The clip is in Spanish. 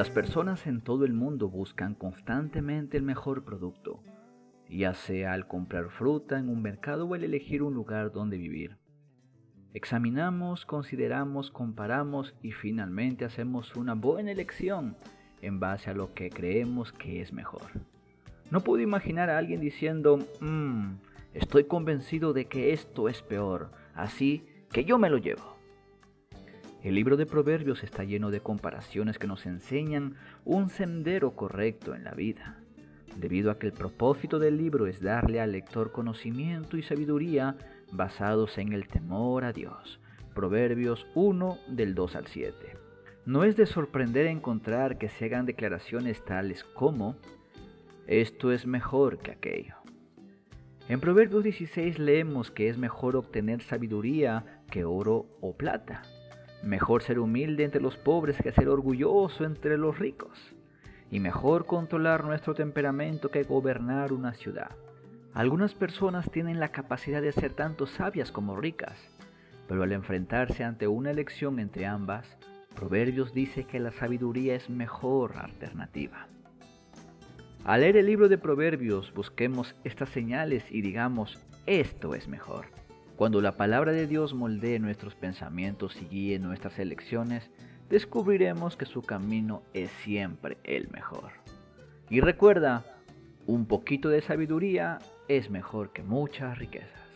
Las personas en todo el mundo buscan constantemente el mejor producto, ya sea al comprar fruta en un mercado o al elegir un lugar donde vivir. Examinamos, consideramos, comparamos y finalmente hacemos una buena elección en base a lo que creemos que es mejor. No puedo imaginar a alguien diciendo, mmm, estoy convencido de que esto es peor, así que yo me lo llevo. El libro de Proverbios está lleno de comparaciones que nos enseñan un sendero correcto en la vida, debido a que el propósito del libro es darle al lector conocimiento y sabiduría basados en el temor a Dios. Proverbios 1 del 2 al 7. No es de sorprender encontrar que se hagan declaraciones tales como, esto es mejor que aquello. En Proverbios 16 leemos que es mejor obtener sabiduría que oro o plata. Mejor ser humilde entre los pobres que ser orgulloso entre los ricos. Y mejor controlar nuestro temperamento que gobernar una ciudad. Algunas personas tienen la capacidad de ser tanto sabias como ricas, pero al enfrentarse ante una elección entre ambas, Proverbios dice que la sabiduría es mejor alternativa. Al leer el libro de Proverbios busquemos estas señales y digamos, esto es mejor. Cuando la palabra de Dios moldee nuestros pensamientos y guíe nuestras elecciones, descubriremos que su camino es siempre el mejor. Y recuerda, un poquito de sabiduría es mejor que mucha riqueza.